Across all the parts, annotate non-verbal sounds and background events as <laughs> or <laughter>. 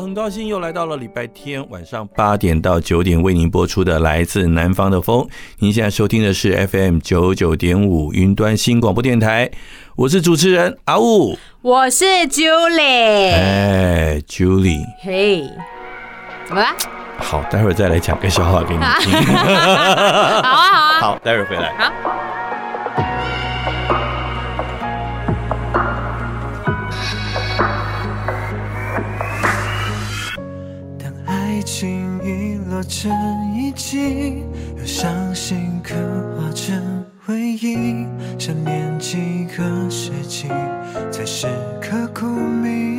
好，很高兴又来到了礼拜天晚上八点到九点为您播出的《来自南方的风》。您现在收听的是 FM 九九点五云端新广播电台，我是主持人阿雾，我是 Julie，哎，Julie，嘿，怎么了？好，待会儿再来讲个笑话给你听。<laughs> 好啊，好啊，<laughs> 好，待会儿回来。好。成遗迹，又伤心刻画成回忆。想念几个世纪，才是刻骨铭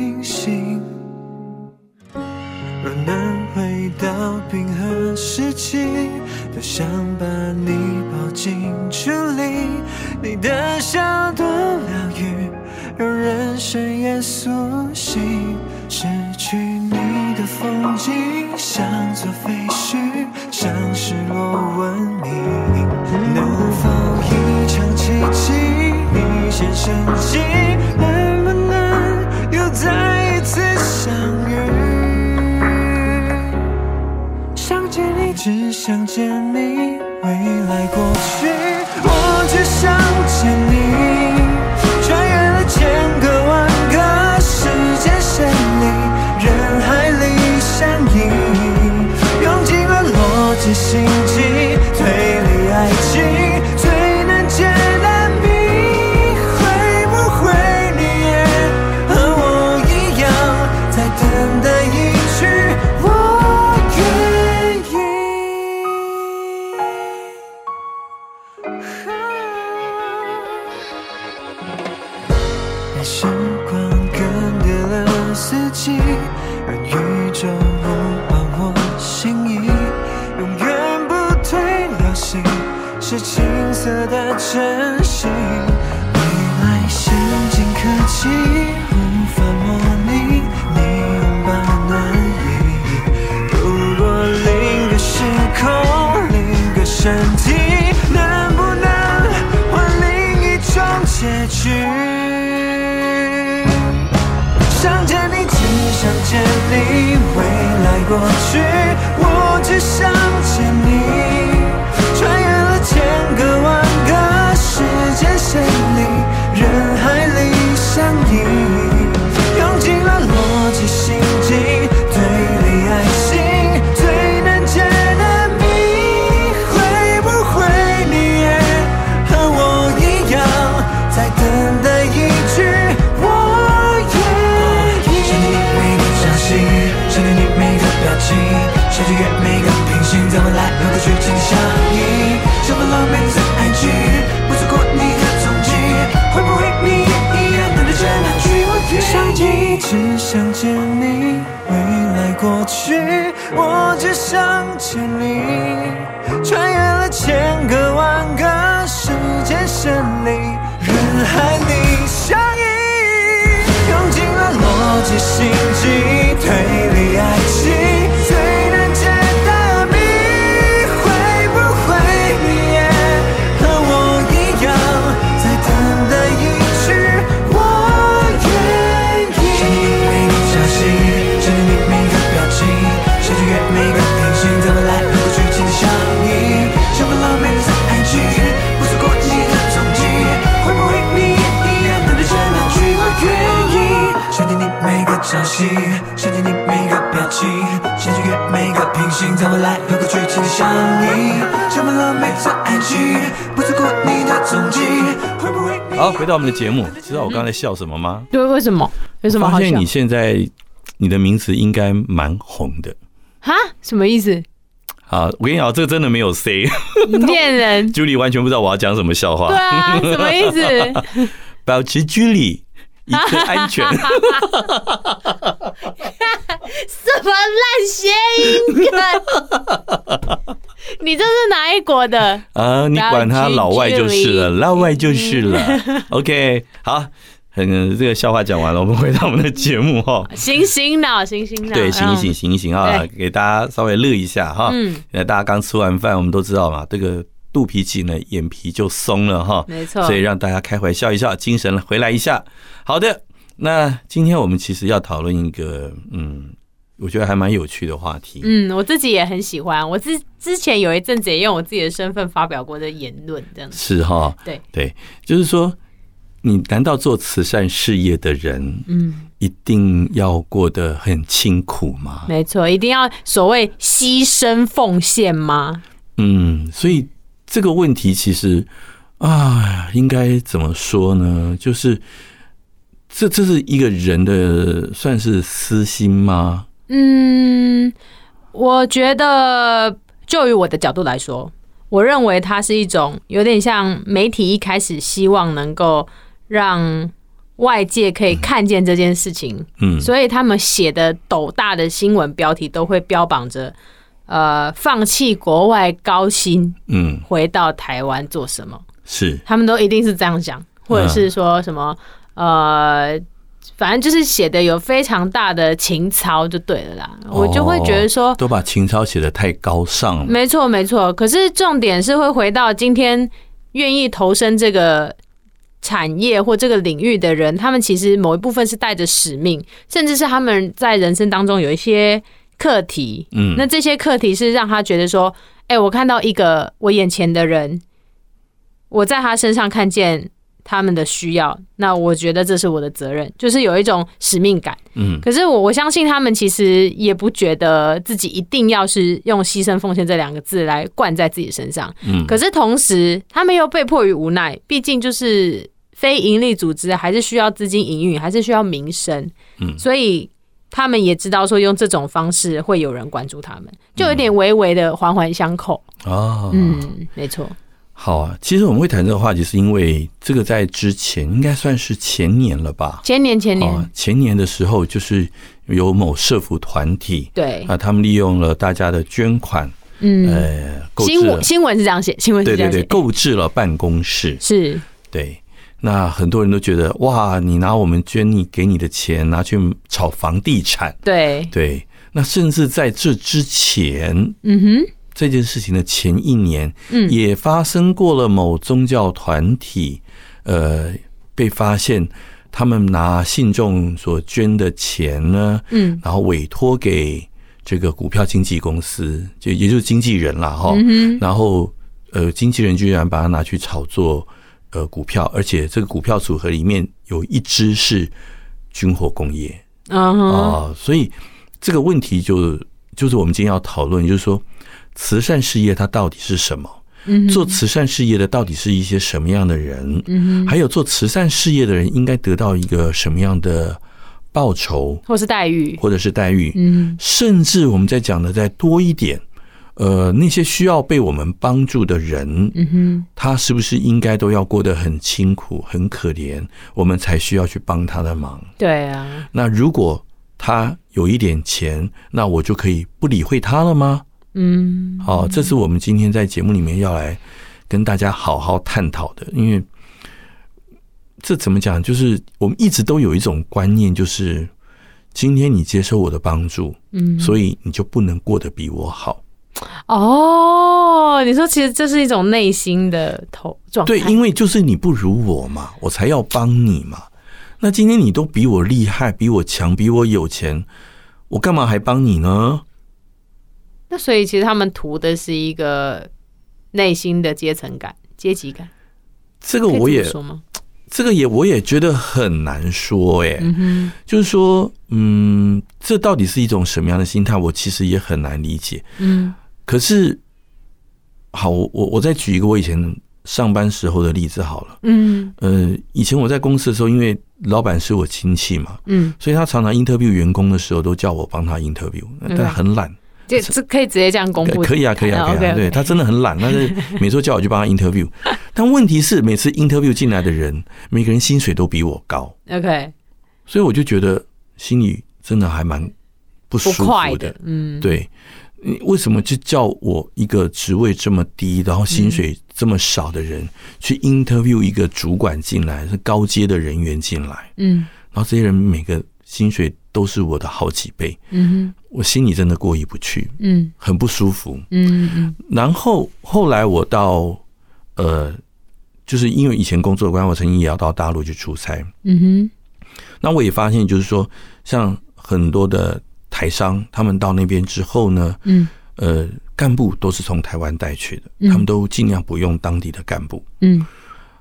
个平行，在未来有个剧情相依，充满了每次爱情，不错过你的踪迹，会不会？好，回到我们的节目，知道我刚才笑什么吗？对，为什么？为什么好笑？发现你现在你的名字应该蛮红的。哈？什么意思？啊，我跟你讲，这个真的没有 C，你骗人。<laughs> Julie 完全不知道我要讲什么笑话。对啊，什么意思？<laughs> 保持距离，一颗安全。<laughs> 什么烂谐音梗？你这是哪一国的？<laughs> 啊，你管他老外就是了，老外就是了。<laughs> OK，好，嗯，这个笑话讲完了，我们回到我们的节目哈。醒醒脑，醒醒脑，对，醒一醒，醒一醒啊，给大家稍微乐一下哈。嗯，大家刚吃完饭，我们都知道嘛，这个。肚皮紧了，眼皮就松了哈，没错，所以让大家开怀笑一笑，精神回来一下。好的，那今天我们其实要讨论一个，嗯，我觉得还蛮有趣的话题。嗯，我自己也很喜欢。我之之前有一阵子也用我自己的身份发表过的言论，这样子是哈，对对，就是说，你难道做慈善事业的人，嗯，一定要过得很清苦吗？没错，一定要所谓牺牲奉献吗？嗯，所以。这个问题其实啊，应该怎么说呢？就是这这是一个人的算是私心吗？嗯，我觉得就于我的角度来说，我认为它是一种有点像媒体一开始希望能够让外界可以看见这件事情，嗯，所以他们写的斗大的新闻标题都会标榜着。呃，放弃国外高薪，嗯，回到台湾做什么？是，他们都一定是这样讲，或者是说什么？呃，反正就是写的有非常大的情操就对了啦。我就会觉得说，都把情操写的太高尚了。没错，没错。可是重点是会回到今天愿意投身这个产业或这个领域的人，他们其实某一部分是带着使命，甚至是他们在人生当中有一些。课题，嗯，那这些课题是让他觉得说，哎，我看到一个我眼前的人，我在他身上看见他们的需要，那我觉得这是我的责任，就是有一种使命感，嗯。可是我我相信他们其实也不觉得自己一定要是用牺牲奉献这两个字来灌在自己身上，嗯。可是同时，他们又被迫于无奈，毕竟就是非营利组织，还是需要资金营运，还是需要名声，嗯，所以。他们也知道说用这种方式会有人关注他们，就有点微微的环环相扣哦。嗯，没错。好啊，其实我们会谈这个话题，是因为这个在之前应该算是前年了吧？前年，前年，前年的时候，就是有某社福团体，对啊，他们利用了大家的捐款，嗯，呃，新闻新闻是这样写，新闻对对对，购置了办公室，是，对。那很多人都觉得哇，你拿我们捐你给你的钱拿去炒房地产，对。对。那甚至在这之前，嗯哼，这件事情的前一年，嗯，也发生过了某宗教团体，呃，被发现他们拿信众所捐的钱呢，嗯，然后委托给这个股票经纪公司，就也就是经纪人了哈，然后呃，经纪人居然把它拿去炒作。呃，股票，而且这个股票组合里面有一只是军火工业啊、呃，所以这个问题就就是我们今天要讨论，就是说慈善事业它到底是什么？嗯，做慈善事业的到底是一些什么样的人？嗯，还有做慈善事业的人应该得到一个什么样的报酬，或是待遇，或者是待遇？嗯，甚至我们在讲的再多一点。呃，那些需要被我们帮助的人，嗯哼，他是不是应该都要过得很清苦、很可怜，我们才需要去帮他的忙？对啊。那如果他有一点钱，那我就可以不理会他了吗？嗯，好，这是我们今天在节目里面要来跟大家好好探讨的，因为这怎么讲？就是我们一直都有一种观念，就是今天你接受我的帮助，嗯，所以你就不能过得比我好。哦，你说其实这是一种内心的投状态。对，因为就是你不如我嘛，我才要帮你嘛。那今天你都比我厉害，比我强，比我有钱，我干嘛还帮你呢？那所以其实他们图的是一个内心的阶层感、阶级感。这个我也说吗？这个也我也觉得很难说，哎，嗯，就是说，嗯，这到底是一种什么样的心态？我其实也很难理解。嗯，可是，好，我我我再举一个我以前上班时候的例子好了。嗯呃，以前我在公司的时候，因为老板是我亲戚嘛，嗯，所以他常常 interview 员工的时候都叫我帮他 interview，但他很懒。这这可以直接这样公布？可以啊，可以啊，可以啊。对他真的很懒，但是 <laughs> 每次叫我去帮他 interview，但问题是每次 interview 进来的人，每个人薪水都比我高。OK，所以我就觉得心里真的还蛮不舒服的。的嗯，对，你为什么就叫我一个职位这么低，然后薪水这么少的人去 interview 一个主管进来，是高阶的人员进来？嗯，然后这些人每个薪水都是我的好几倍。嗯哼，我心里真的过意不去，嗯很不舒服。嗯嗯然后后来我到呃，就是因为以前工作的关系，我曾经也要到大陆去出差。嗯哼，那我也发现，就是说，像很多的台商，他们到那边之后呢，嗯呃，干部都是从台湾带去的，嗯他们都尽量不用当地的干部。嗯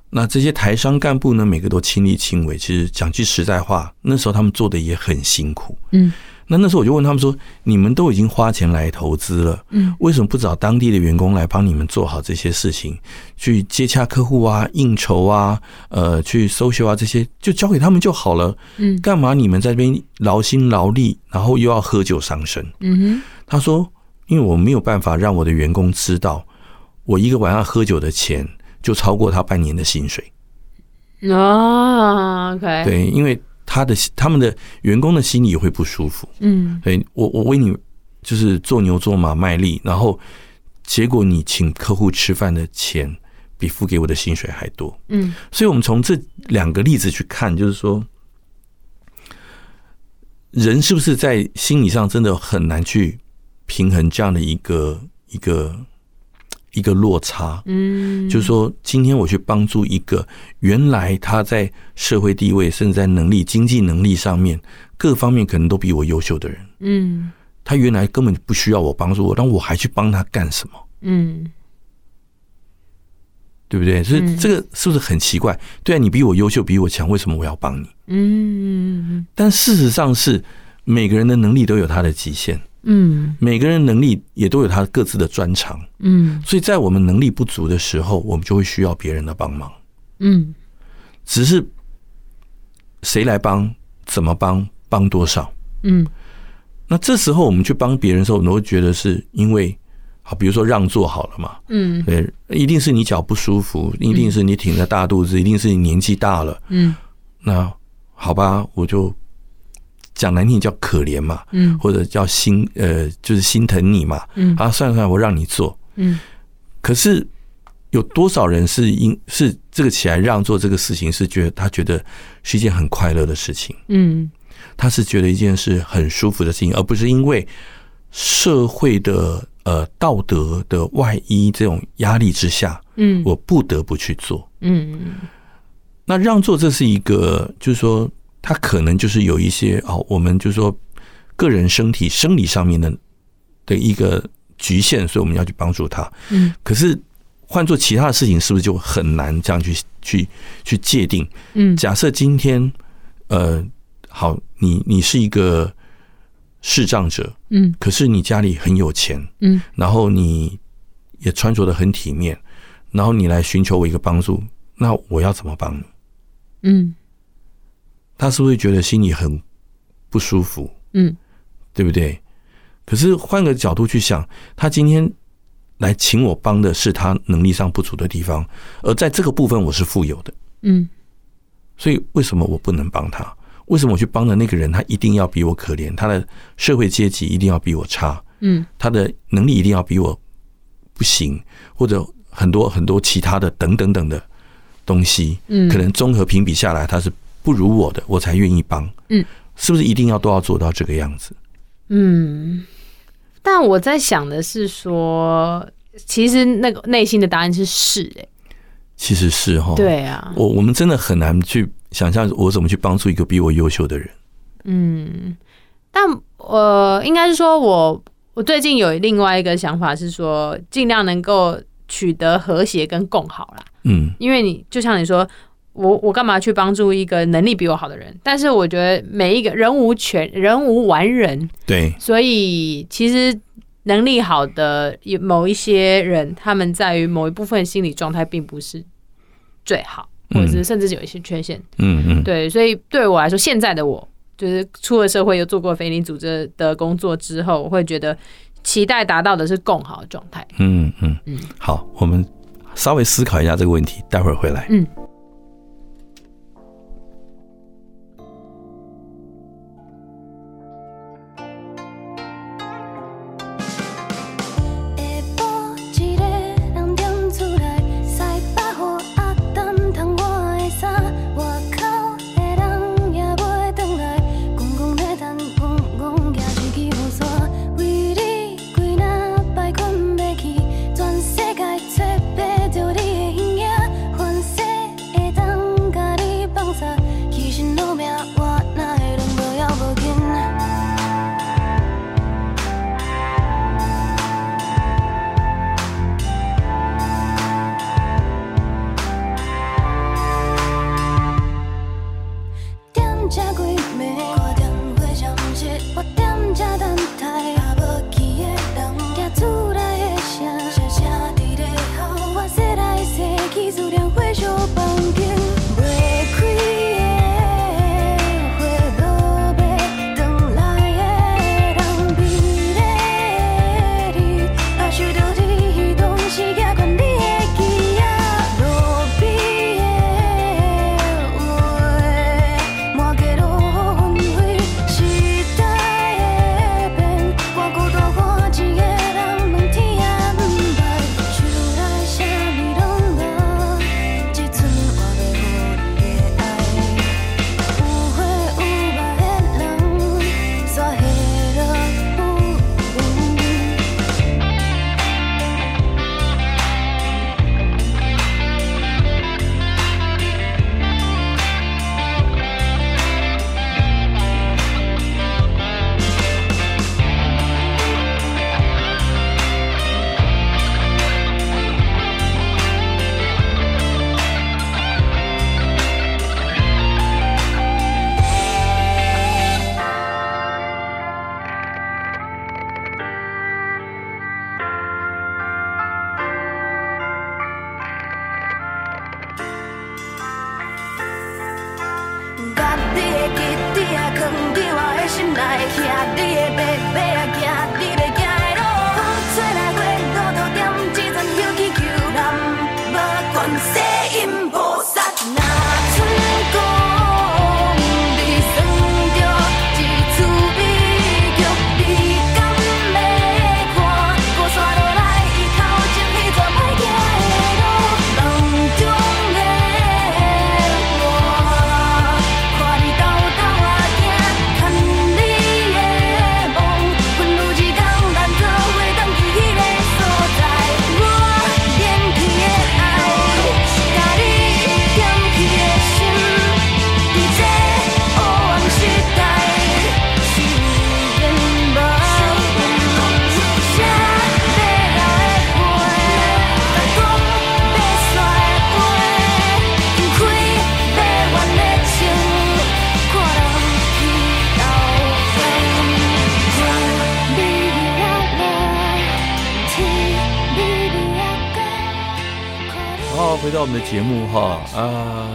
那这些台商干部呢，每个都亲力亲为。其实讲句实在话，那时候他们做的也很辛苦。嗯那那时候我就问他们说：“你们都已经花钱来投资了，嗯，为什么不找当地的员工来帮你们做好这些事情？去接洽客户啊、应酬啊、呃，去 social 啊这些，就交给他们就好了。嗯干嘛你们在这边劳心劳力，然后又要喝酒伤身？”嗯哼，他说：“因为我没有办法让我的员工知道，我一个晚上喝酒的钱就超过他半年的薪水。哦，OK，，对，因为他的他们的员工的心里也会不舒服。”嗯。对我，我为你就是做牛做马卖力，然后结果你请客户吃饭的钱比付给我的薪水还多，嗯。所以我们从这两个例子去看，就是说，人是不是在心理上真的很难去平衡这样的一个一个一个落差？嗯，就是说，今天我去帮助一个原来他在社会地位，甚至在能力、经济能力上面各方面可能都比我优秀的人。嗯他原来根本不需要我帮助我，但我还去帮他干什么？嗯对不对？所以嗯这个是不是很奇怪？对啊，你比我优秀，比我强，为什么我要帮你？嗯但事实上是每个人的能力都有他的极限，嗯。每个人能力也都有他各自的专长，嗯。所以在我们能力不足的时候，我们就会需要别人的帮忙。嗯。只是谁来帮，怎么帮，帮多少？嗯。那这时候我们去帮别人的时候，我们会觉得是因为，好，比如说让座好了嘛，嗯。对，一定是你脚不舒服，一定是你挺着大肚子，一定是你年纪大了。嗯。那好吧，我就讲难听叫可怜嘛，嗯或者叫心呃，就是心疼你嘛。嗯啊，算了算了，我让你做。嗯可是有多少人是因是这个起来让座这个事情，是觉得他觉得是一件很快乐的事情，嗯他是觉得一件是很舒服的事情，而不是因为社会的呃道德的外衣这种压力之下，嗯我不得不去做。嗯那让座这是一个，就是说，他可能就是有一些哦，我们就是说个人身体生理上面的的一个局限，所以我们要去帮助他。嗯可是换做其他的事情，是不是就很难这样去去去界定？嗯假设今天，呃，好，你你是一个视障者，嗯可是你家里很有钱，嗯然后你也穿着的很体面，然后你来寻求我一个帮助，那我要怎么帮你？嗯他是不是觉得心里很不舒服？嗯对不对？可是换个角度去想，他今天来请我帮的是他能力上不足的地方，而在这个部分我是富有的，嗯所以为什么我不能帮他？为什么我去帮的那个人，他一定要比我可怜？他的社会阶级一定要比我差？嗯他的能力一定要比我不行，或者很多很多其他的等等等的东西，嗯可能综合评比下来，他是不如我的，我才愿意帮。嗯，是不是一定要都要做到这个样子？嗯，但我在想的是说，其实那个内心的答案是是哎、其实是哈，，对啊，我我们真的很难去想象我怎么去帮助一个比我优秀的人。嗯，但呃，应该是说我我最近有另外一个想法是说，尽量能够取得和谐跟共好啦。嗯因为你就像你说，我我干嘛去帮助一个能力比我好的人？但是我觉得每一个人无全人无完人，对，所以其实能力好的有某一些人，他们在于某一部分心理状态并不是最好，或者是甚至是有一些缺陷。嗯嗯，对，所以对我来说，现在的我就是出了社会，又做过非营利组织的工作之后，我会觉得期待达到的是更好的状态。嗯嗯嗯，好，我们稍微思考一下这个问题，待会儿回来。嗯。我们的节目哈啊，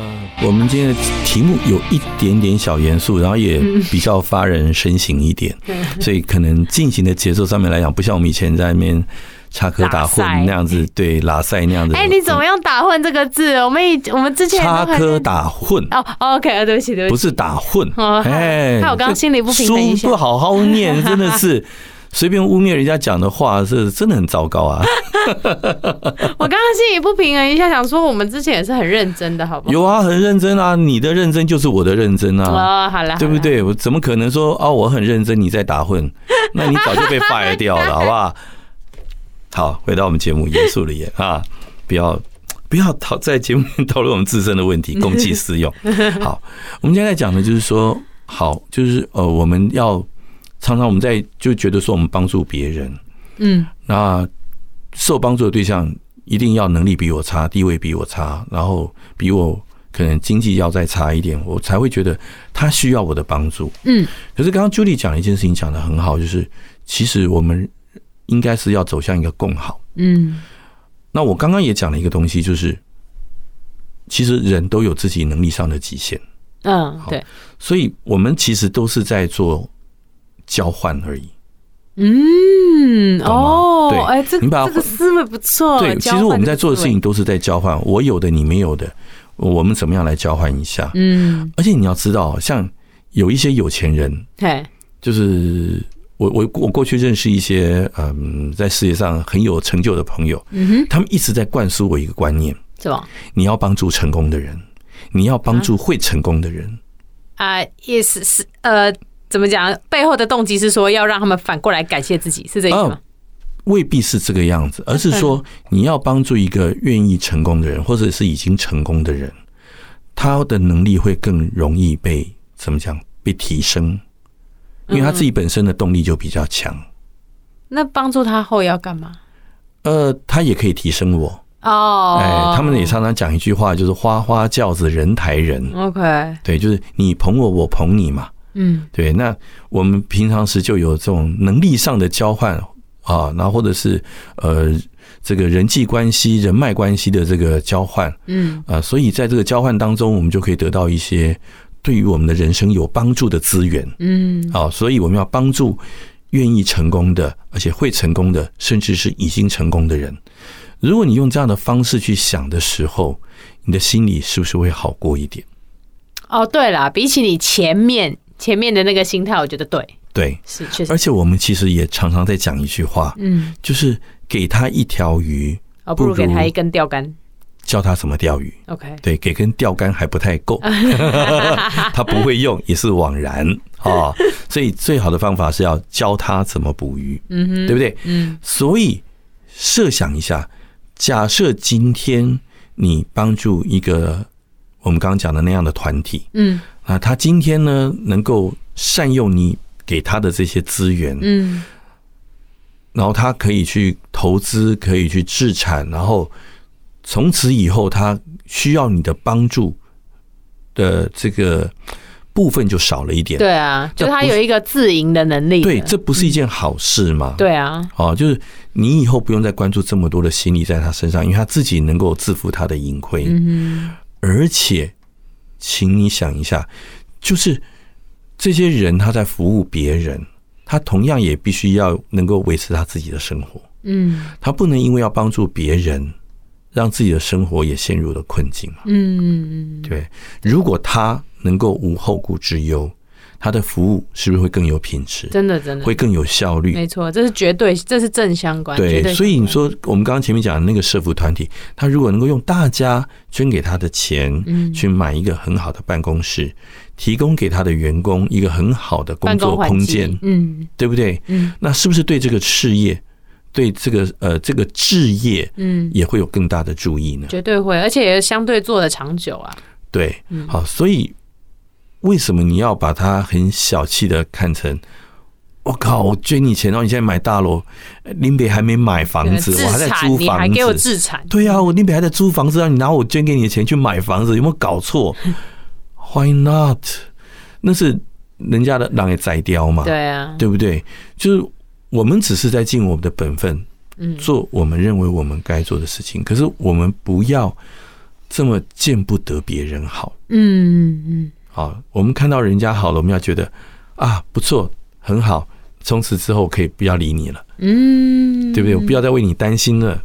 我们今天的题目有一点点小严肃，然后也比较发人深省一点，<laughs> 所以可能进行的节奏上面来讲，不像我们以前在那边插科打诨那样子，对拉塞那样子。哎，你怎么用打混这个字？我们以我们之前插科打诨哦，OK，对不起，对不起，不是打混。哎，看我刚刚心里不平衡一下，书不好好念，真的是。<laughs> 随便污蔑人家讲的话，是真的很糟糕啊！<laughs> 我刚刚心里不平衡一下，想说我们之前也是很认真的，好不好？有啊，很认真啊！你的认真就是我的认真啊！哦，好了，对不对？我怎么可能说啊？我很认真，你在打混，<laughs> 那你早就被 fire 掉了，好不好？好，回到我们节目，严肃的严啊！不要不要讨在节目里讨论我们自身的问题，公器私用。<laughs> 好，我们现在讲的就是说，好，就是呃，我们要。常常我们在就觉得说我们帮助别人，嗯，那受帮助的对象一定要能力比我差，地位比我差，然后比我可能经济要再差一点，我才会觉得他需要我的帮助。嗯，可是刚刚 Julie 讲了一件事情，讲的很好，就是其实我们应该是要走向一个共好。嗯，那我刚刚也讲了一个东西，就是其实人都有自己能力上的极限，嗯，对，所以我们其实都是在做交换而已。嗯，哦，对哎，这你把它这个思维不错。对，其实我们在做的事情，都是在交换，我有的你没有的，我们怎么样来交换一下？嗯，而且你要知道，像有一些有钱人，对，就是我我我过去认识一些嗯，在事业上很有成就的朋友，嗯哼，他们一直在灌输我一个观念：是吧？你要帮助成功的人，你要帮助会成功的人。啊，意思是呃，怎么讲？背后的动机是说要让他们反过来感谢自己，是这意思吗哦？未必是这个样子，而是说你要帮助一个愿意成功的人，或者是已经成功的人，他的能力会更容易被怎么讲被提升，因为他自己本身的动力就比较强。那帮助他后要干嘛？呃，他也可以提升我。哦，哎，他们也常常讲一句话，就是“花花轿子人抬人 OK，” 对，就是你捧我，我捧你嘛。嗯对，那我们平常时就有这种能力上的交换啊，然后或者是呃这个人际关系、人脉关系的这个交换嗯啊，所以在这个交换当中，我们就可以得到一些对于我们的人生有帮助的资源。嗯啊，所以我们要帮助愿意成功的，而且会成功的，甚至是已经成功的人。如果你用这样的方式去想的时候，你的心里是不是会好过一点？哦，对了，比起你前面前面的那个心态，我觉得对，对，是确实，而且我们其实也常常在讲一句话，嗯，就是给他一条鱼，哦，不如给他一根钓竿。教他怎么钓鱼。OK，对，给根钓竿还不太够，<laughs> 他不会用也是枉然。啊。所以最好的方法是要教他怎么捕鱼，嗯哼，对不对？嗯。所以设想一下，假设今天你帮助一个我们刚刚讲的那样的团体嗯啊，他今天呢能够善用你给他的这些资源，嗯然后他可以去投资，可以去置产，然后从此以后他需要你的帮助的这个部分就少了一点。对啊，就他有一个自营的能力。对，这不是一件好事吗？对啊，哦，就是你以后不用再关注这么多的心力在他身上，因为他自己能够自负他的盈亏。嗯而且，请你想一下，就是这些人他在服务别人，他同样也必须要能够维持他自己的生活。嗯他不能因为要帮助别人，让自己的生活也陷入了困境嘛？嗯嗯，对，如果他能够无后顾之忧，他的服务是不是会更有品质？真的真的会更有效率？没错，这是绝对，这是正相关。绝对，对所以你说我们刚刚前面讲的那个社服团体，他如果能够用大家捐给他的钱，嗯去买一个很好的办公室，提供给他的员工一个很好的工作空间，嗯对不对？嗯那是不是对这个事业，对这个呃这个置业嗯，也会有更大的注意呢？绝对会，而且也相对做的长久啊。对嗯，好，所以为什么你要把它很小气的看成？我靠！我捐你钱，然后你现在买大楼，林北还没买房子，我还在租房你还给我子。自产，对呀、啊，我林北还在租房子，让你拿我捐给你的钱去买房子，有没有搞错？<laughs> Why not？那是人家的狼也宰掉嘛，对啊，对不对？就是我们只是在尽我们的本分，嗯做我们认为我们该做的事情。可是我们不要这么见不得别人好。嗯嗯好，我们看到人家好了，我们要觉得啊不错，很好，从此之后可以不要理你了，嗯，对不对？我不要再为你担心了，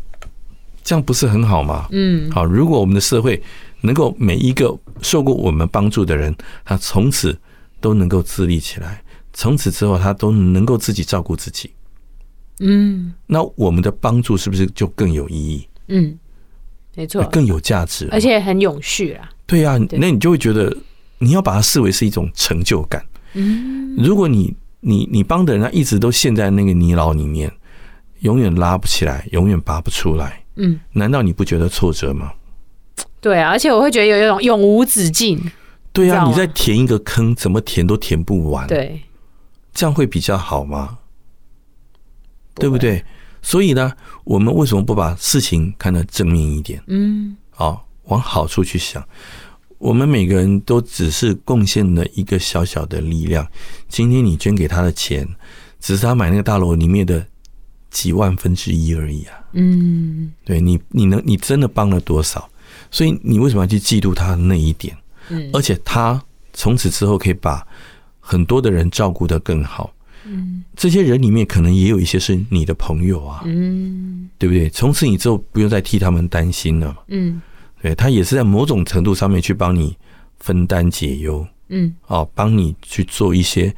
这样不是很好吗？嗯好，如果我们的社会能够每一个受过我们帮助的人，他从此都能够自立起来，从此之后他都能够自己照顾自己，嗯那我们的帮助是不是就更有意义、嗯，没错，更有价值？而且很永续啦。对呀、对那你就会觉得你要把它视为是一种成就感。嗯如果你你你帮的人他一直都陷在那个泥牢里面，永远拉不起来，永远拔不出来，嗯，难道你不觉得挫折吗？对啊，而且我会觉得有一种永无止境。对啊，你在填一个坑，怎么填都填不完，，对，这样会比较好吗？对不对？所以呢，我们为什么不把事情看得正面一点？嗯啊，往好处去想。我们每个人都只是贡献了一个小小的力量。今天你捐给他的钱，只是他买那个大楼里面的几万分之一而已啊。嗯，对你，你能，你真的帮了多少？所以你为什么要去嫉妒他的那一点？嗯，而且他从此之后可以把很多的人照顾得更好。嗯，这些人里面可能也有一些是你的朋友啊。嗯，对不对？从此你之后不用再替他们担心了。嗯，对，他也是在某种程度上面去帮你分担解忧。嗯，哦，帮你去做一些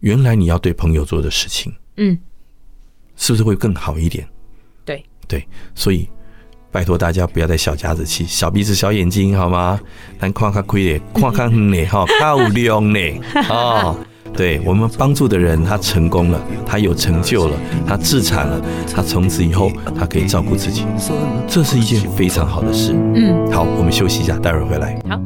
原来你要对朋友做的事情。嗯，是不是会更好一点？对对，所以拜托大家不要再小家子气、小鼻子、小眼睛，好吗？咱看看亏的，看看远的，哈，靠亮的哦。对，我们帮助的人，他成功了，他有成就了，他自产了，他从此以后他可以照顾自己，这是一件非常好的事。嗯，好，我们休息一下，待会儿回来。好。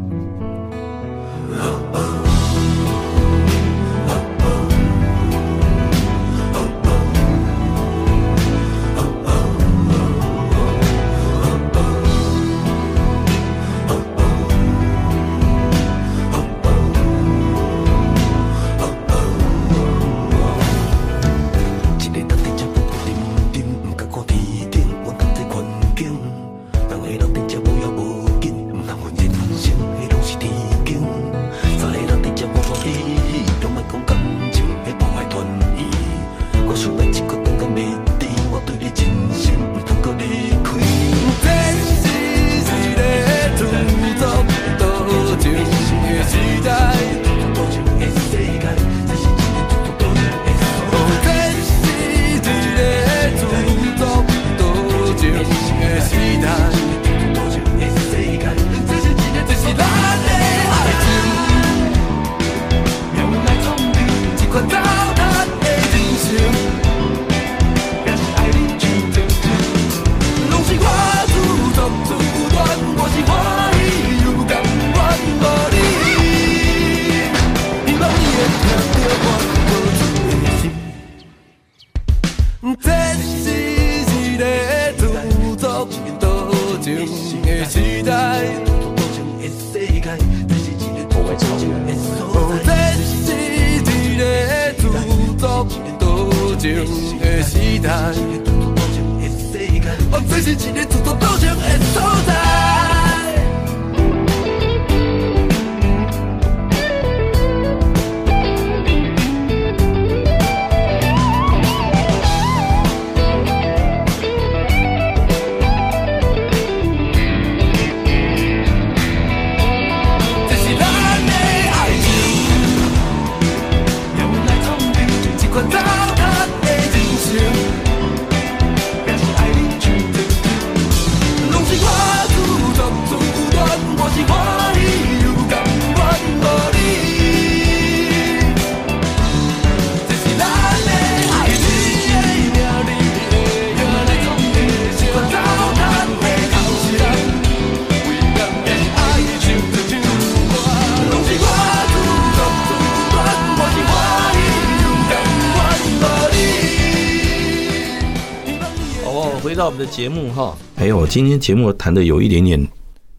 们的节目哈，哎呦，今天节目谈的有一点点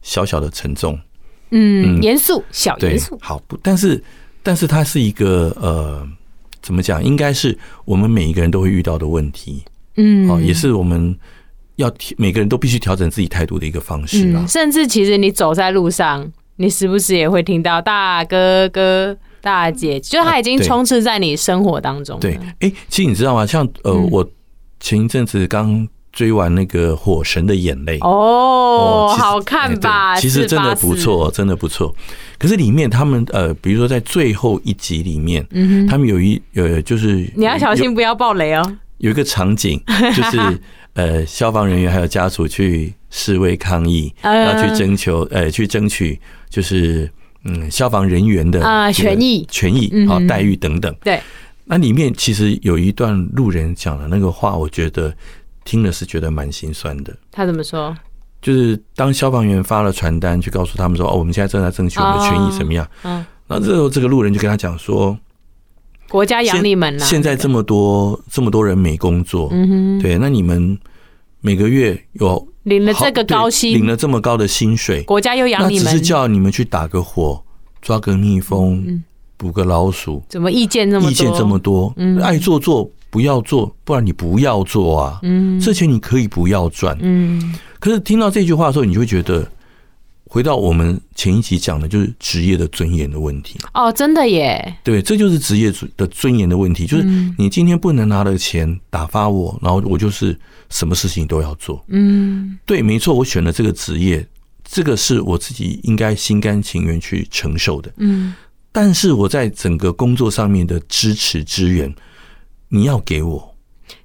小小的沉重，嗯，严肃小严肃，好不，但是但是它是一个呃，怎么讲？应该是我们每一个人都会遇到的问题，嗯，哦，也是我们要每个人都必须调整自己态度的一个方式啊。甚至其实你走在路上，你时不时也会听到大哥哥、大姐，就他已经充斥在你生活当中。对，哎，其实你知道吗？像呃，我前一阵子刚。追完那个《火神的眼泪》哦，好看吧？其实真的不错，真的不错。可是里面他们呃，比如说在最后一集里面，嗯，他们有一呃，就是你要小心不要爆雷哦。有一个场景就是 <laughs> 呃，消防人员还有家属去示威抗议，要去征求呃，去争取就是嗯，消防人员的啊权益、权益啊待遇等等。对，那里面其实有一段路人讲的那个话，我觉得。听了是觉得蛮心酸的。他怎么说？就是当消防员发了传单去告诉他们说：“哦，我们现在正在争取我们的权益，怎么样？”嗯，那这时候这个路人就跟他讲说：“国家养你们了。现在这么多这么多人没工作，嗯哼，对，那你们每个月有领了这个高薪，领了这么高的薪水，国家又养你们，只是叫你们去打个火、抓个蜜蜂、捕个老鼠，怎么意见那么多？意见这么多，嗯，爱做做，不要做，不然你不要做啊。嗯，这钱你可以不要赚。嗯，可是听到这句话的时候，你就会觉得。回到我们前一集讲的，就是职业的尊严的问题。哦，真的耶！对，这就是职业的尊严的问题。就是你今天不能拿了钱打发我，然后我就是什么事情都要做。嗯，对，没错，我选了这个职业，这个是我自己应该心甘情愿去承受的。嗯，但是我在整个工作上面的支持支援，你要给我，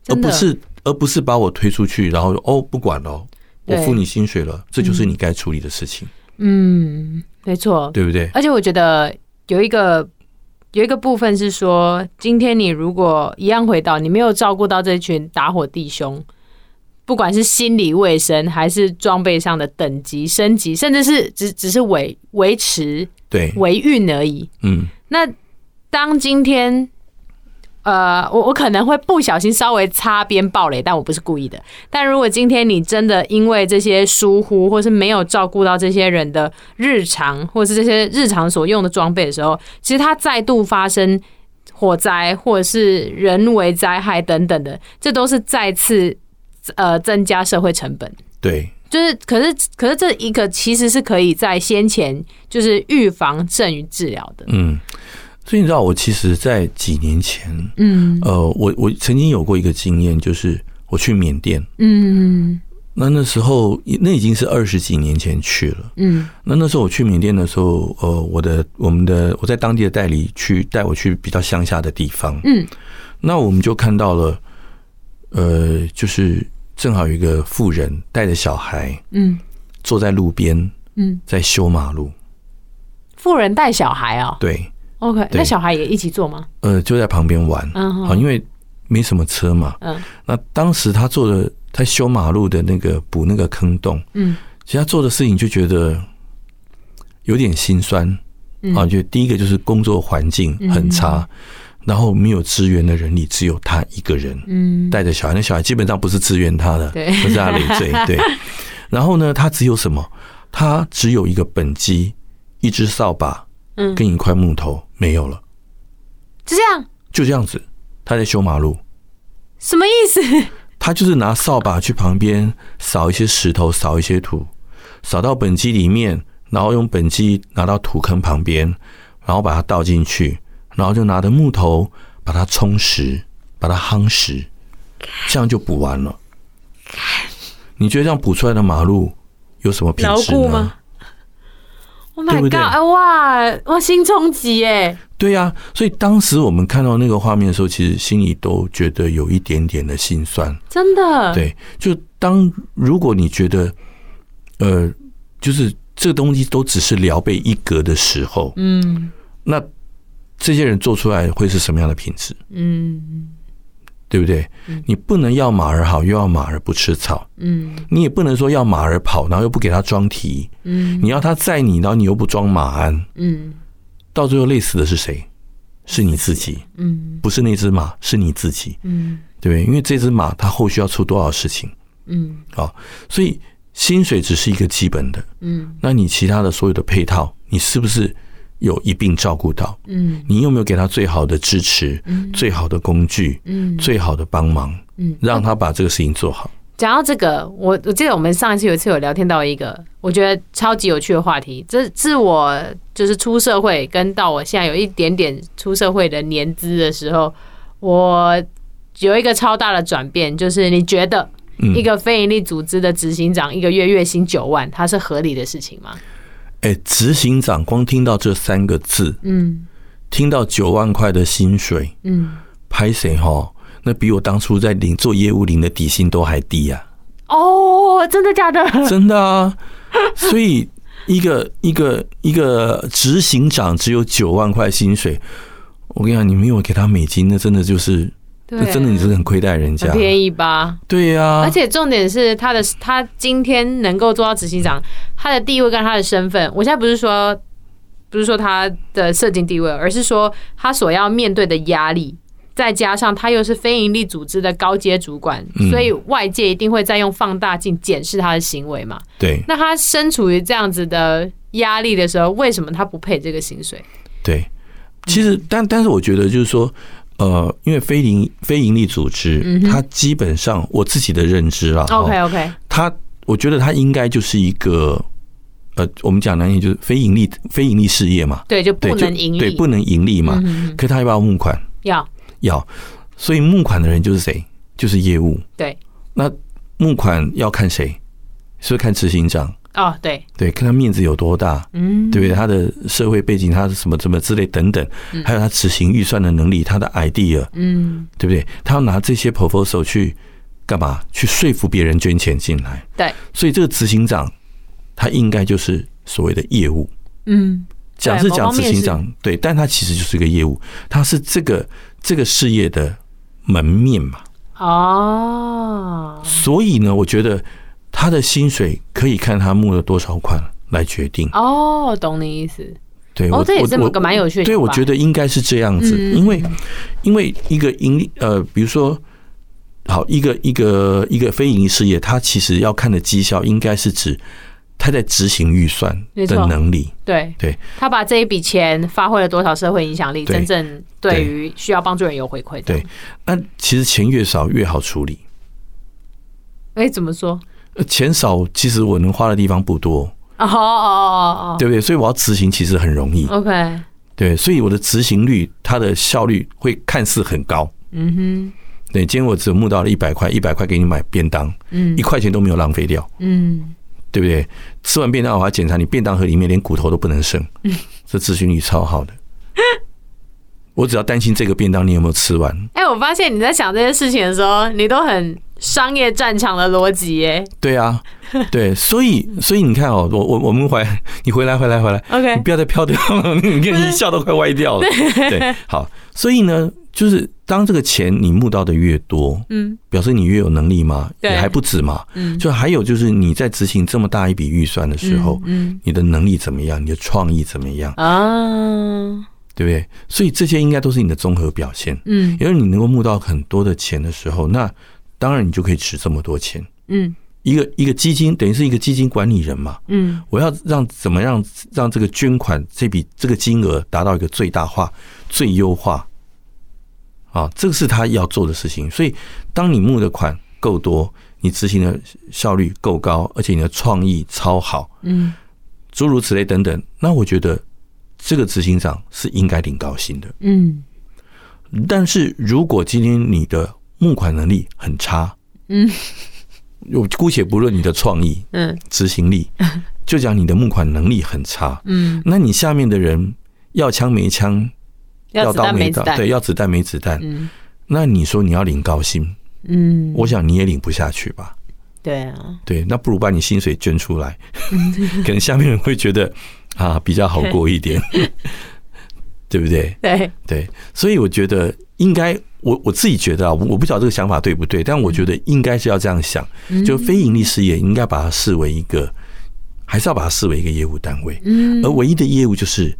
而不是而不是把我推出去，然后哦不管了。我付你薪水了，这就是你该处理的事情。嗯，没错，对不对？而且我觉得有一个有一个部分是说，今天你如果一样回到，你没有照顾到这群打火弟兄，不管是心理卫生还是装备上的等级升级，甚至是只只是维维持对维运而已。嗯，那当今天。呃，我我可能会不小心稍微擦边暴雷，但我不是故意的。但如果今天你真的因为这些疏忽，或是没有照顾到这些人的日常，或是这些日常所用的装备的时候，其实它再度发生火灾或者是人为灾害等等的，这都是再次呃增加社会成本。对，就是可是可是这一个其实是可以在先前就是预防胜于治疗的。嗯。所以你知道，我其实，在几年前，嗯，呃，我我曾经有过一个经验，就是我去缅甸，嗯，那那时候那已经是二十几年前去了，嗯，那那时候我去缅甸的时候，呃，我的我们的我在当地的代理去带我去比较乡下的地方，嗯，那我们就看到了，呃，就是正好有一个妇人带着小孩，嗯，坐在路边，嗯，在修马路，妇人带小孩啊，对。OK，那小孩也一起坐吗？呃，就在旁边玩。嗯，好，因为没什么车嘛。嗯，那当时他做的，他修马路的那个补那个坑洞。嗯，其实他做的事情就觉得有点心酸。嗯，啊，就第一个就是工作环境很差，然后没有支援的人力，只有他一个人。嗯，带着小孩，那小孩基本上不是支援他的，对，不是他累赘。<laughs> 对。然后呢，他只有什么？他只有一个本机，一只扫把。嗯，跟一块木头没有了，就这样，就这样子，他在修马路，什么意思？他就是拿扫把去旁边扫一些石头，扫一些土，扫到本机里面，然后用本机拿到土坑旁边，然后把它倒进去，然后就拿着木头把它充实，把它夯实，这样就补完了。你觉得这样补出来的马路有什么品质呢？Oh my god！哇哇，心冲击哎！对呀，所以当时我们看到那个画面的时候，其实心里都觉得有一点点的心酸。真的，对，就当如果你觉得，呃，就是这个东西都只是聊备一格的时候，嗯，那这些人做出来会是什么样的品质？嗯。对不对？你不能要马儿好，又要马儿不吃草。嗯，你也不能说要马儿跑，然后又不给他装蹄。嗯，你要他载你，然后你又不装马鞍。嗯，到最后累死的是谁？是你自己。嗯，不是那只马，是你自己。嗯，对不对？因为这只马它后续要出多少事情？嗯，好，所以薪水只是一个基本的。嗯，那你其他的所有的配套，你是不是？有一并照顾到，嗯，你有没有给他最好的支持，嗯，最好的工具，嗯，最好的帮忙，嗯，让他把这个事情做好。讲到这个，我我记得我们上一次有一次有聊天到一个我觉得超级有趣的话题，这是我就是出社会跟到我现在有一点点出社会的年资的时候，我有一个超大的转变，就是你觉得一个非营利组织的执行长一个月月薪九万，它是合理的事情吗？哎，执行长光听到这三个字，嗯，听到九万块的薪水，嗯，拍谁哈？那比我当初在领做业务领的底薪都还低呀！哦，真的假的？<laughs> 真的啊！所以一个一个一个执行长只有九万块薪水，我跟你讲，你没有给他美金，那真的就是。那真的你是很亏待人家，很便宜吧？对呀、啊，而且重点是他的，他今天能够做到执行长，他的地位跟他的身份，我现在不是说不是说他的社经地位，而是说他所要面对的压力再加上他又是非营利组织的高阶主管，嗯所以外界一定会再用放大镜检视他的行为嘛。对那他身处于这样子的压力的时候，为什么他不配这个薪水？对，其实但但是我觉得就是说，呃，因为非营非营利组织，它基本上我自己的认知啦 OK 哦 OK，它我觉得它应该就是一个呃，我们讲难听就是非盈利非盈利事业嘛，对，就不能盈利，对，不能盈利嘛。嗯可是他要不要募款？要要，所以募款的人就是谁？就是业务。对那募款要看谁？是不是看执行长？哦，对，对，看他面子有多大，嗯，对不对？他的社会背景，他是什么什么之类等等，还有他执行预算的能力，他的 idea，嗯，对不对？他要拿这些 proposal 去干嘛？去说服别人捐钱进来。对，所以这个执行长，他应该就是所谓的业务。嗯，讲是讲执行长，对，但他其实就是一个业务，他是这个这个事业的门面嘛。哦，所以呢，我觉得他的薪水可以看他募了多少款来决定。哦，懂你意思，对，哦我这也是个蛮有趣的对，我觉得应该是这样子，嗯因为因为一个盈利呃，比如说好一个一个一个非盈利事业，它其实要看的绩效，应该是指他在执行预算的能力。对，对，他把这一笔钱发挥了多少社会影响力，真正对于需要帮助人有回馈的。对，那其实钱越少越好处理。哎，怎么说？呃钱少，其实我能花的地方不多，哦哦哦哦对不对？所以我要执行其实很容易，，OK，对，所以我的执行率，它的效率会看似很高。嗯哼，对，今天我只募到了一百块，一百块给你买便当，嗯一块钱都没有浪费掉，嗯，对不对？吃完便当，我还检查你便当盒里面连骨头都不能剩，这执行率超好的。我只要担心这个便当你有没有吃完，哎，我发现你在想这件事情的时候，你都很商业战场的逻辑耶。对啊，对，所以 <laughs> 所以你看哦，我我我们回来，<laughs> 你回来回来回来 OK 你不要再飘掉了，你看你笑都快歪掉了。<laughs> 对，好，所以呢，就是当这个钱你募到的越多，嗯表示你越有能力嘛，对也还不止嘛。嗯，就还有就是你在执行这么大一笔预算的时候，嗯你的能力怎么样，你的创意怎么样，啊，对不对？所以这些应该都是你的综合表现。嗯因为你能够募到很多的钱的时候，那当然你就可以值这么多钱。嗯一个一个基金等于是一个基金管理人嘛，嗯我要让怎么让让这个捐款这笔这个金额达到一个最大化、最优化啊，这个是他要做的事情。所以，当你募的款够多，你执行的效率够高，而且你的创意超好，嗯诸如此类等等，那我觉得这个执行长是应该领高薪的。嗯但是如果今天你的募款能力很差，嗯，<laughs> 我姑且不论你的创意、嗯。执行力，<laughs> 就讲你的募款能力很差，嗯，那你下面的人要枪没枪，要刀没刀，对，要子弹没子弹，嗯。那你说你要领高薪，嗯，我想你也领不下去吧？对啊，对，那不如把你薪水捐出来，<laughs> 可能下面人会觉得啊比较好过一点，对不对？对，对，所以我觉得应该，我我自己觉得啊，我不知道这个想法对不对，但我觉得应该是要这样想，就非盈利事业应该把它视为一个，还是要把它视为一个业务单位，嗯。而唯一的业务就是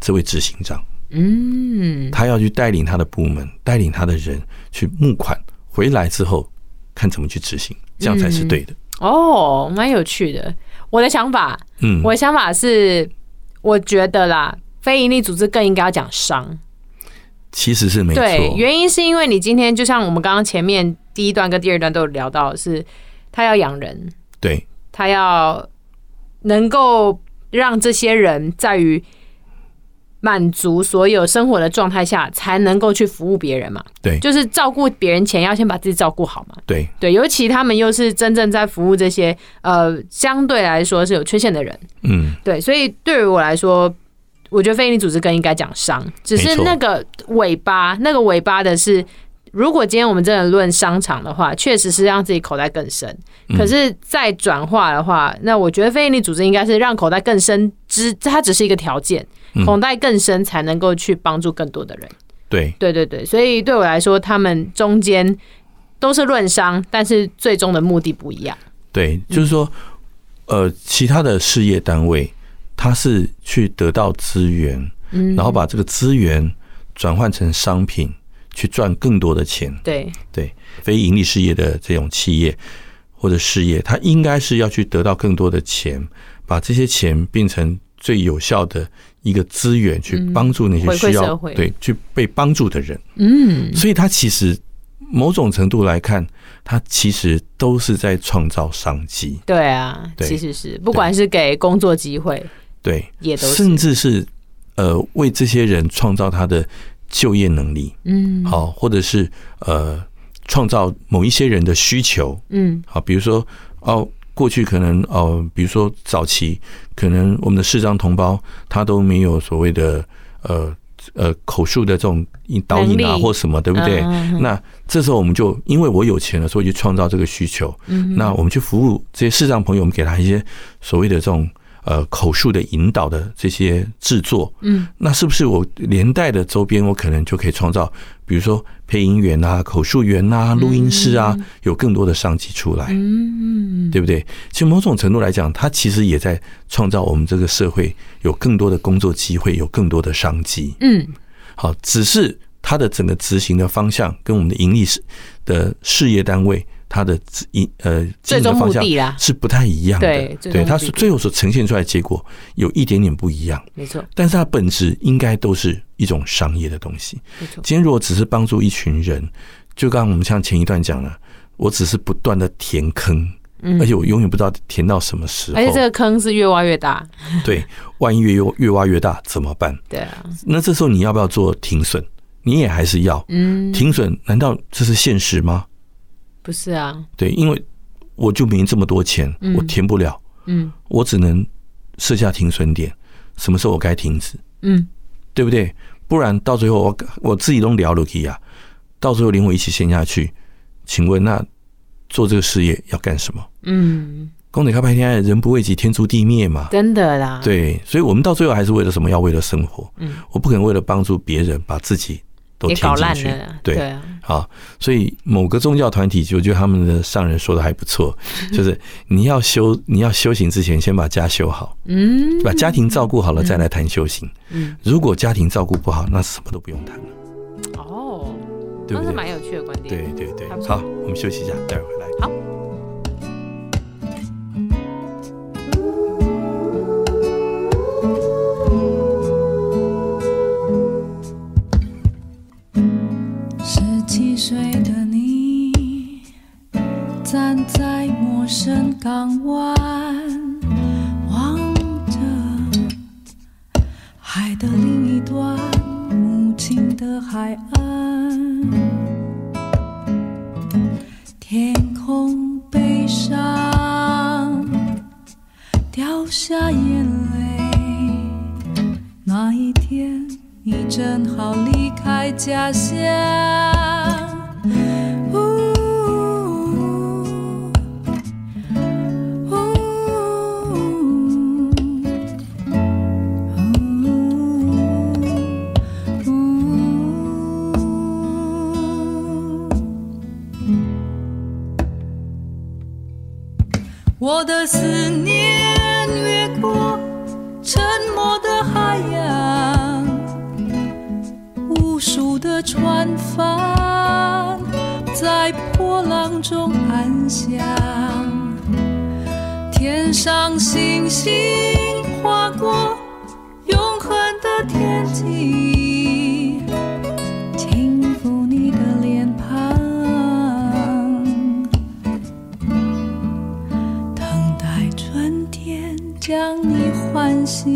这位执行长，嗯。他要去带领他的部门，带领他的人去募款，回来之后看怎么去执行，这样才是对的。哦，蛮有趣的。我的想法，嗯，我的想法是，我觉得啦，非盈利组织更应该要讲商。其实是没对，错，原因是因为你今天就像我们刚刚前面第一段跟第二段都有聊到，是他要养人，对他要能够让这些人在于满足所有生活的状态下，才能够去服务别人嘛。对就是照顾别人前，要先把自己照顾好嘛。对对，尤其他们又是真正在服务这些呃相对来说是有缺陷的人。嗯，对，所以对于我来说，我觉得非营利组织更应该讲商，只是那个尾巴，那个尾巴的是，如果今天我们真的论商场的话，确实是让自己口袋更深。可是再转化的话，那我觉得非营利组织应该是让口袋更深之，它只是一个条件，口袋更深才能够去帮助更多的人。对对对对，所以对我来说，他们中间都是论商，但是最终的目的不一样。对，就是说，呃，其他的事业单位，它是去得到资源，嗯然后把这个资源转换成商品，去赚更多的钱。对对，非盈利事业的这种企业或者事业，它应该是要去得到更多的钱，把这些钱变成最有效的一个资源，去帮助那些需要对去被帮助的人。嗯，所以它其实某种程度来看，它其实都是在创造商机。对啊，其实是不管是给工作机会，对，也都甚至是呃为这些人创造他的就业能力。嗯，好，或者是呃创造某一些人的需求。嗯，好，比如说哦。过去可能哦，比如说早期可能我们的视障同胞他都没有所谓的呃呃口述的这种导引啊或什么，对不对？那这时候我们就因为我有钱了，所以去创造这个需求。嗯那我们去服务这些视障朋友，我们给他一些所谓的这种。呃，口述的引导的这些制作，嗯，那是不是我连带的周边，我可能就可以创造，比如说配音员啊、口述员啊、录音师啊，有更多的商机出来，嗯，对不对？其实某种程度来讲，它其实也在创造我们这个社会有更多的工作机会，有更多的商机，嗯，好，只是它的整个执行的方向跟我们的盈利事的事业单位。它的一呃，最终目的啦是不太一样的，对，对，它是最后所呈现出来的结果有一点点不一样，没错。但是它本质应该都是一种商业的东西，没错。今天如果只是帮助一群人，就刚刚我们像前一段讲了，我只是不断的填坑，嗯，而且我永远不知道填到什么时候，而且这个坑是越挖越大，<laughs> 对，万一越越挖越大怎么办？对啊，那这时候你要不要做停损？你也还是要，嗯，停损？难道这是现实吗？不是啊，对，因为我就没这么多钱，嗯、我填不了，嗯，我只能设下停损点，什么时候我该停止，嗯，对不对？不然到最后我我自己都聊了去啊，到最后连我一起陷下去，请问那做这个事业要干什么？嗯，公得开拍天人不为己，天诛地灭嘛，真的啦，对，所以我们到最后还是为了什么？要为了生活，嗯，我不可能为了帮助别人把自己。都填进去，对，好，所以某个宗教团体，我觉得他们的上人说的还不错，就是你要修，你要修行之前，先把家修好，嗯，把家庭照顾好了，再来谈修行。嗯，如果家庭照顾不好，那什么都不用谈了。哦，那是蛮有趣的观点。对对对，好，我们休息一下，待会儿回来。好。七岁的你站在陌生港湾，望着海的另一端，母亲的海岸，天空悲伤，掉下眼泪。那一天，你正好离开家乡。我的思念越过沉默的海洋，无数的船帆在波浪中安详，天上星星划过永恒的天际。十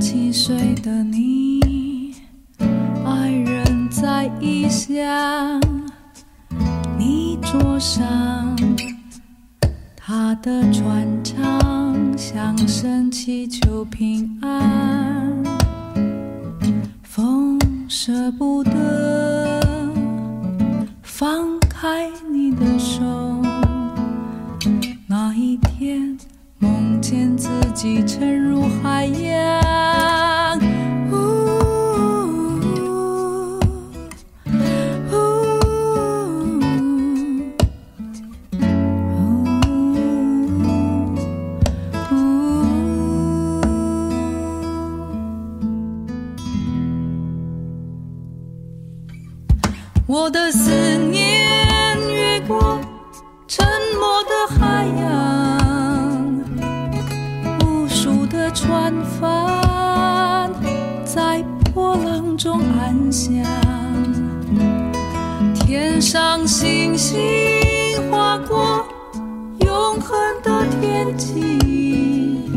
七岁的你，爱人在异乡。上他的船长向神祈求平安。风舍不得放开你的手。那一天梦见自己沉入海洋。上星星划过永恒的天际，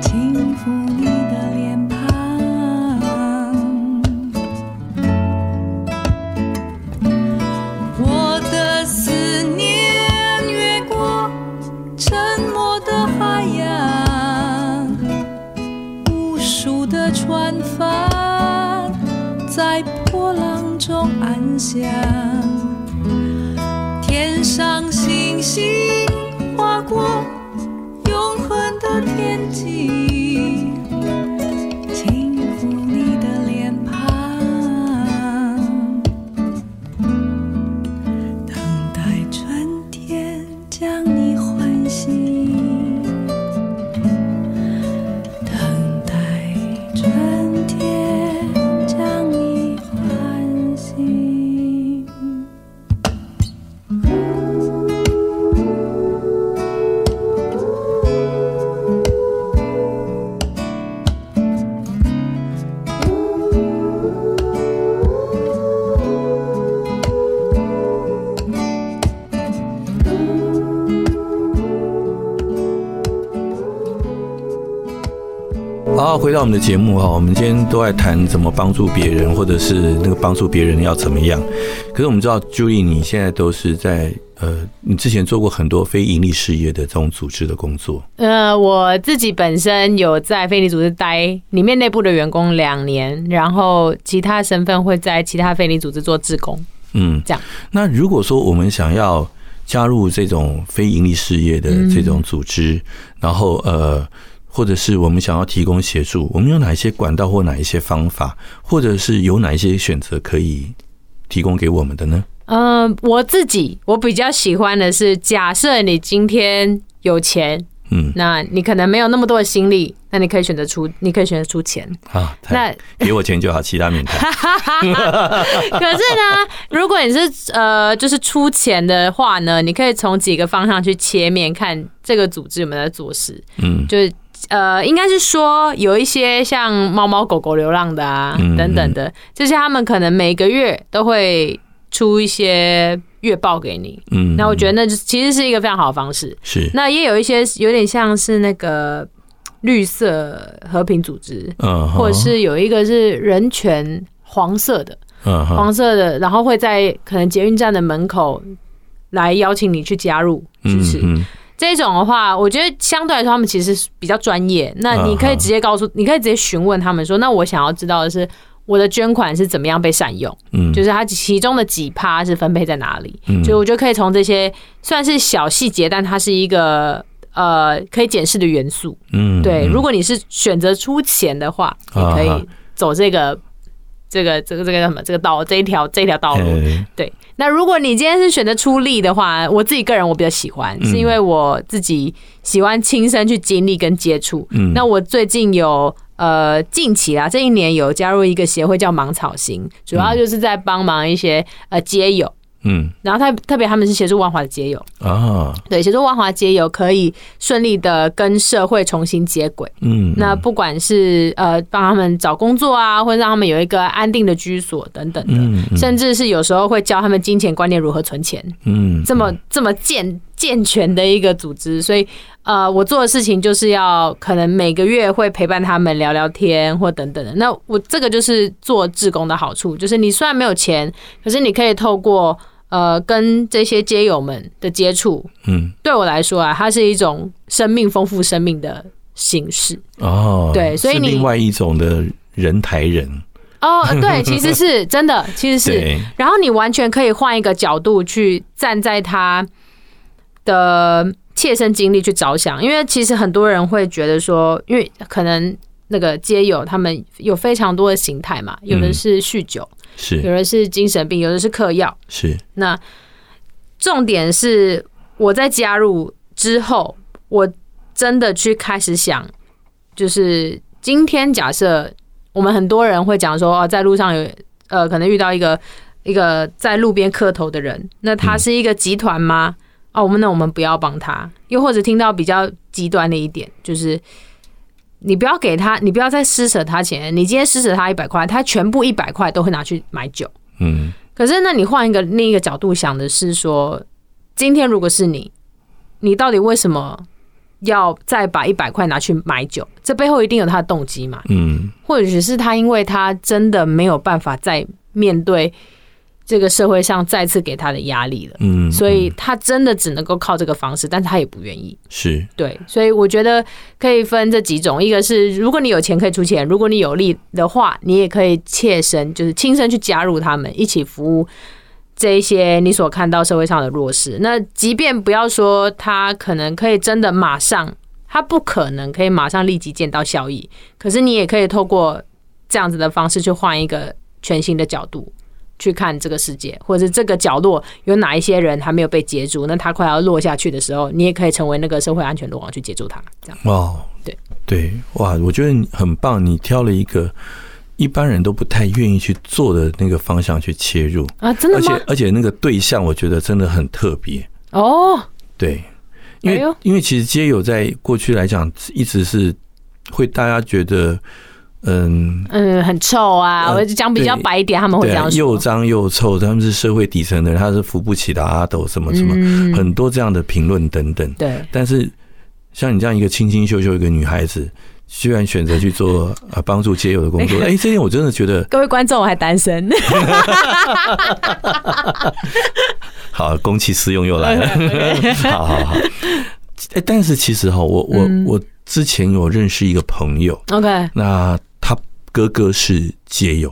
轻抚你的脸庞。我的思念越过沉默的海洋，无数的船帆在波浪中安详，好，回到我们的节目哈，我们今天都在谈怎么帮助别人，或者是那个帮助别人要怎么样。可是我们知道，Julie，你现在都是在呃，你之前做过很多非盈利事业的这种组织的工作。呃，我自己本身有在非营利组织待里面内部的员工两年，然后其他身份会在其他非营利组织做志工。嗯，这样。那如果说我们想要加入这种非盈利事业的这种组织，然后呃。或者是我们想要提供协助，我们有哪一些管道或哪一些方法，或者是有哪一些选择可以提供给我们的呢？嗯、呃，我自己我比较喜欢的是，假设你今天有钱，嗯，那你可能没有那么多的心力，那你可以选择出，你可以选择出钱啊。那给我钱就好，其他免谈。<laughs> 可是呢，如果你是呃，就是出钱的话呢，你可以从几个方向去切面看这个组织有没有在做事，嗯，就是。呃，应该是说有一些像猫猫狗狗流浪的啊，等等的，这些他们可能每个月都会出一些月报给你。嗯，那我觉得那其实是一个非常好的方式。是，那也有一些有点像是那个绿色和平组织，嗯，或者是有一个是人权黄色的，嗯，黄色的，然后会在可能捷运站的门口来邀请你去加入，就是。这种的话，我觉得相对来说，他们其实是比较专业。那你可以直接告诉，你可以直接询问他们说：“那我想要知道的是，我的捐款是怎么样被善用？嗯，就是它其中的几趴是分配在哪里？嗯，所以我觉得可以从这些算是小细节，但它是一个呃可以检视的元素。嗯，对。如果你是选择出钱的话，你可以走这个这个这个这个叫什么这个道这一条这一条道路。对。那如果你今天是选择出力的话，我自己个人我比较喜欢，是因为我自己喜欢亲身去经历跟接触。嗯，那我最近有呃近期啊，这一年有加入一个协会叫芒草心，主要就是在帮忙一些呃街友。嗯，然后他特别他们是协助万华的街友。啊，对，协助万华街友可以顺利的跟社会重新接轨。嗯，那不管是呃帮他们找工作啊，或者让他们有一个安定的居所等等的，甚至是有时候会教他们金钱观念如何存钱。嗯，这么这么健健全的一个组织，所以呃我做的事情就是要可能每个月会陪伴他们聊聊天或等等的。那我这个就是做志工的好处，就是你虽然没有钱，可是你可以透过呃，跟这些街友们的接触，嗯，对我来说啊，它是一种生命丰富生命的形式哦。对，所以你另外一种的人抬人哦，对，其实是 <laughs> 真的，其实是。然后你完全可以换一个角度去站在他的切身经历去着想，因为其实很多人会觉得说，因为可能那个街友他们有非常多的形态嘛，有的是酗酒，是有的是精神病，有的是嗑药。是那重点是我在加入之后，我真的去开始想，就是今天假设我们很多人会讲说，哦，在路上有呃，可能遇到一个一个在路边磕头的人，那他是一个集团吗？哦，我们那我们不要帮他。又或者听到比较极端的一点，就是你不要给他，你不要再施舍他钱。你今天施舍他一百块，他全部一百块都会拿去买酒。嗯，可是那你换一个另一个角度想的是说，今天如果是你，你到底为什么要再把一百块拿去买酒？这背后一定有他的动机嘛？嗯，或者是他因为他真的没有办法再面对。这个社会上再次给他的压力了，嗯，所以他真的只能够靠这个方式，但是他也不愿意，是对，所以我觉得可以分这几种，一个是如果你有钱可以出钱，如果你有力的话，你也可以切身就是亲身去加入他们，一起服务这一些你所看到社会上的弱势。那即便不要说他可能可以真的马上，他不可能可以马上立即见到效益，可是你也可以透过这样子的方式去换一个全新的角度。去看这个世界，或者是这个角落有哪一些人还没有被截住，那他快要落下去的时候，你也可以成为那个社会安全网去截住他。这样哦，对对，哇，我觉得你很棒，你挑了一个一般人都不太愿意去做的那个方向去切入啊，真的吗？而且而且那个对象，我觉得真的很特别哦。对，因为、哎、因为其实街友在过去来讲，一直是会大家觉得。嗯嗯，很臭啊！我讲比较白一点，他们会这样说，又脏又臭。他们是社会底层的人，他是扶不起的阿斗，什么什么，很多这样的评论等等。对，但是像你这样一个清清秀秀一个女孩子，居然选择去做啊 <laughs> 帮助街友的工作，<laughs> 哎，这点我真的觉得。各位观众，我还单身。<laughs> 好，公器私用又来了。好好好。哎，但是其实哈，我我我之前有认识一个朋友，OK，那。哥哥是街友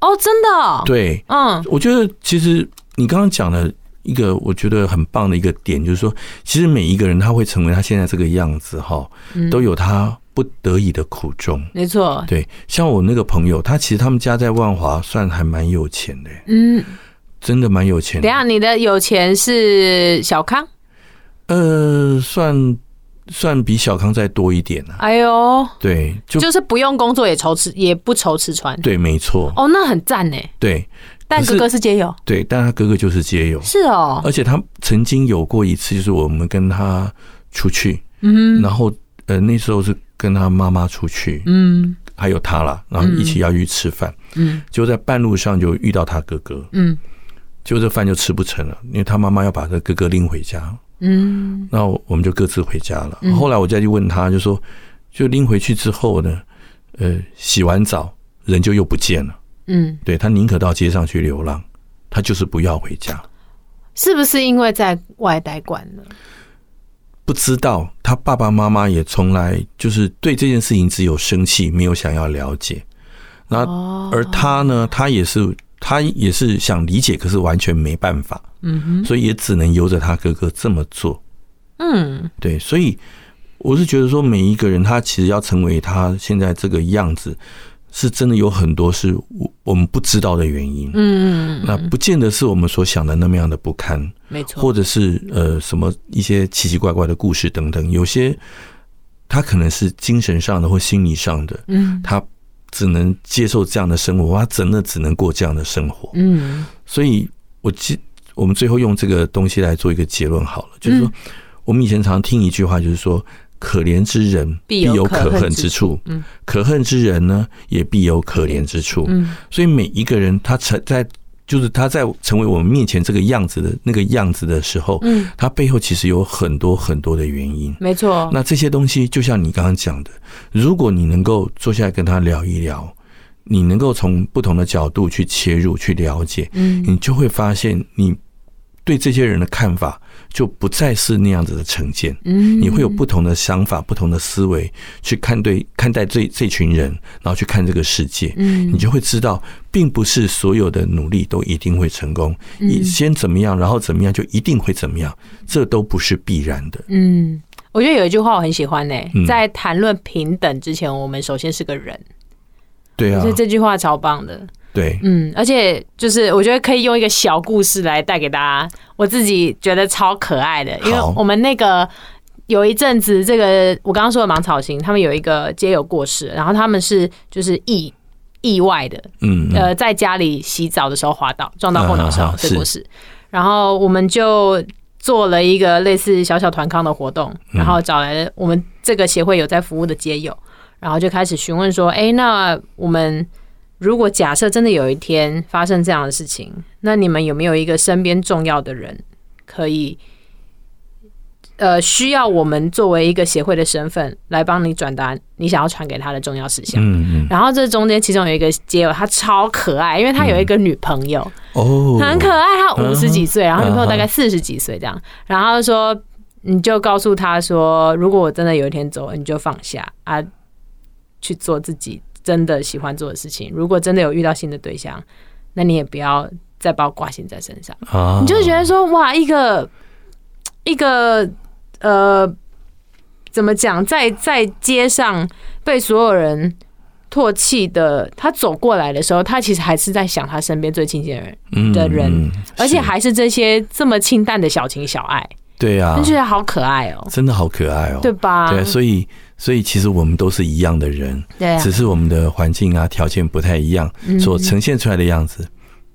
哦，真的、哦？对，嗯，我觉得其实你刚刚讲的一个我觉得很棒的一个点，就是说，其实每一个人他会成为他现在这个样子哈，都有他不得已的苦衷。没错，对，像我那个朋友，他其实他们家在万华算还蛮有钱的，嗯，真的蛮有钱的。等下，你的有钱是小康？呃，算。算比小康再多一点呢。哎呦，对，就就是不用工作也愁吃，也不愁吃穿。对，没错。哦，那很赞呢。对，但哥哥是街友。对，但他哥哥就是街友。是哦。而且他曾经有过一次，就是我们跟他出去，嗯，然后呃那时候是跟他妈妈出去，嗯，还有他啦，然后一起要去吃饭，嗯，就在半路上就遇到他哥哥，嗯，结果这饭就吃不成了，因为他妈妈要把这哥哥拎回家。嗯，那我们就各自回家了。后来我再去问他，就说，就拎回去之后呢，呃，洗完澡人就又不见了。嗯，对，他宁可到街上去流浪，他就是不要回家。是不是因为在外待惯了？不知道，他爸爸妈妈也从来就是对这件事情只有生气，没有想要了解。那而他呢，他也是。他也是想理解，可是完全没办法，嗯哼，所以也只能由着他哥哥这么做，嗯，对，所以我是觉得说，每一个人他其实要成为他现在这个样子，是真的有很多是我我们不知道的原因，嗯，那不见得是我们所想的那么样的不堪，没错，或者是呃什么一些奇奇怪怪的故事等等，有些他可能是精神上的或心理上的，嗯，他。只能接受这样的生活，他真的只能过这样的生活。嗯，所以我记，我们最后用这个东西来做一个结论好了，就是说，我们以前常听一句话，就是说，可怜之人必有可恨之处，嗯，可恨之人呢，也必有可怜之处。嗯，所以每一个人他成在。就是他在成为我们面前这个样子的那个样子的时候，嗯，他背后其实有很多很多的原因，没错。那这些东西就像你刚刚讲的，如果你能够坐下来跟他聊一聊，你能够从不同的角度去切入去了解，嗯，你就会发现你对这些人的看法就不再是那样子的成见。嗯，你会有不同的想法、不同的思维去看对看待这这群人，然后去看这个世界。嗯，你就会知道，并不是所有的努力都一定会成功。你先怎么样，然后怎么样，就一定会怎么样，这都不是必然的。嗯，我觉得有一句话我很喜欢呢、在谈论平等之前，我们首先是个人。对啊所以，这句话超棒的。对，嗯，而且就是我觉得可以用一个小故事来带给大家，我自己觉得超可爱的，因为我们那个有一阵子，这个我刚刚说的芒草心，他们有一个街友过世，然后他们是就是意意外的，嗯，呃，在家里洗澡的时候滑倒，撞到后脑勺，啊这过世，然后我们就做了一个类似小小团康的活动，然后找来了我们这个协会有在服务的街友，然后就开始询问说，哎，那我们。如果假设真的有一天发生这样的事情，那你们有没有一个身边重要的人可以，呃，需要我们作为一个协会的身份来帮你转达你想要传给他的重要事项？嗯嗯，然后这中间其中有一个街友，他超可爱，因为他有一个女朋友，哦，很可爱，他五十几岁，然后女朋友大概四十几岁这样，然后说你就告诉他说，如果我真的有一天走了，你就放下啊，去做自己。真的喜欢做的事情，如果真的有遇到新的对象，那你也不要再把我挂心在身上。啊，你就觉得说，哇，一个一个呃，怎么讲，在在街上被所有人唾弃的，他走过来的时候，他其实还是在想他身边最亲近的人的人，嗯，而且还是这些这么清淡的小情小爱。对啊，就觉得好可爱哦，真的好可爱哦，对吧？对，所以所以其实我们都是一样的人，对啊，只是我们的环境啊条件不太一样，所呈现出来的样子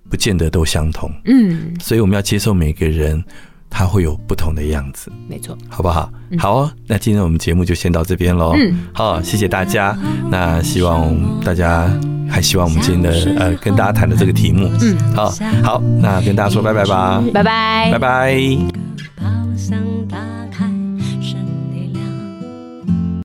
不见得都相同。嗯，所以我们要接受每个人他会有不同的样子，没错，好不好？好哦，那今天我们节目就先到这边喽。嗯，好，谢谢大家。那希望大家还希望我们今天的呃跟大家谈的这个题目，嗯，好好，那跟大家说拜拜吧，拜拜，拜拜。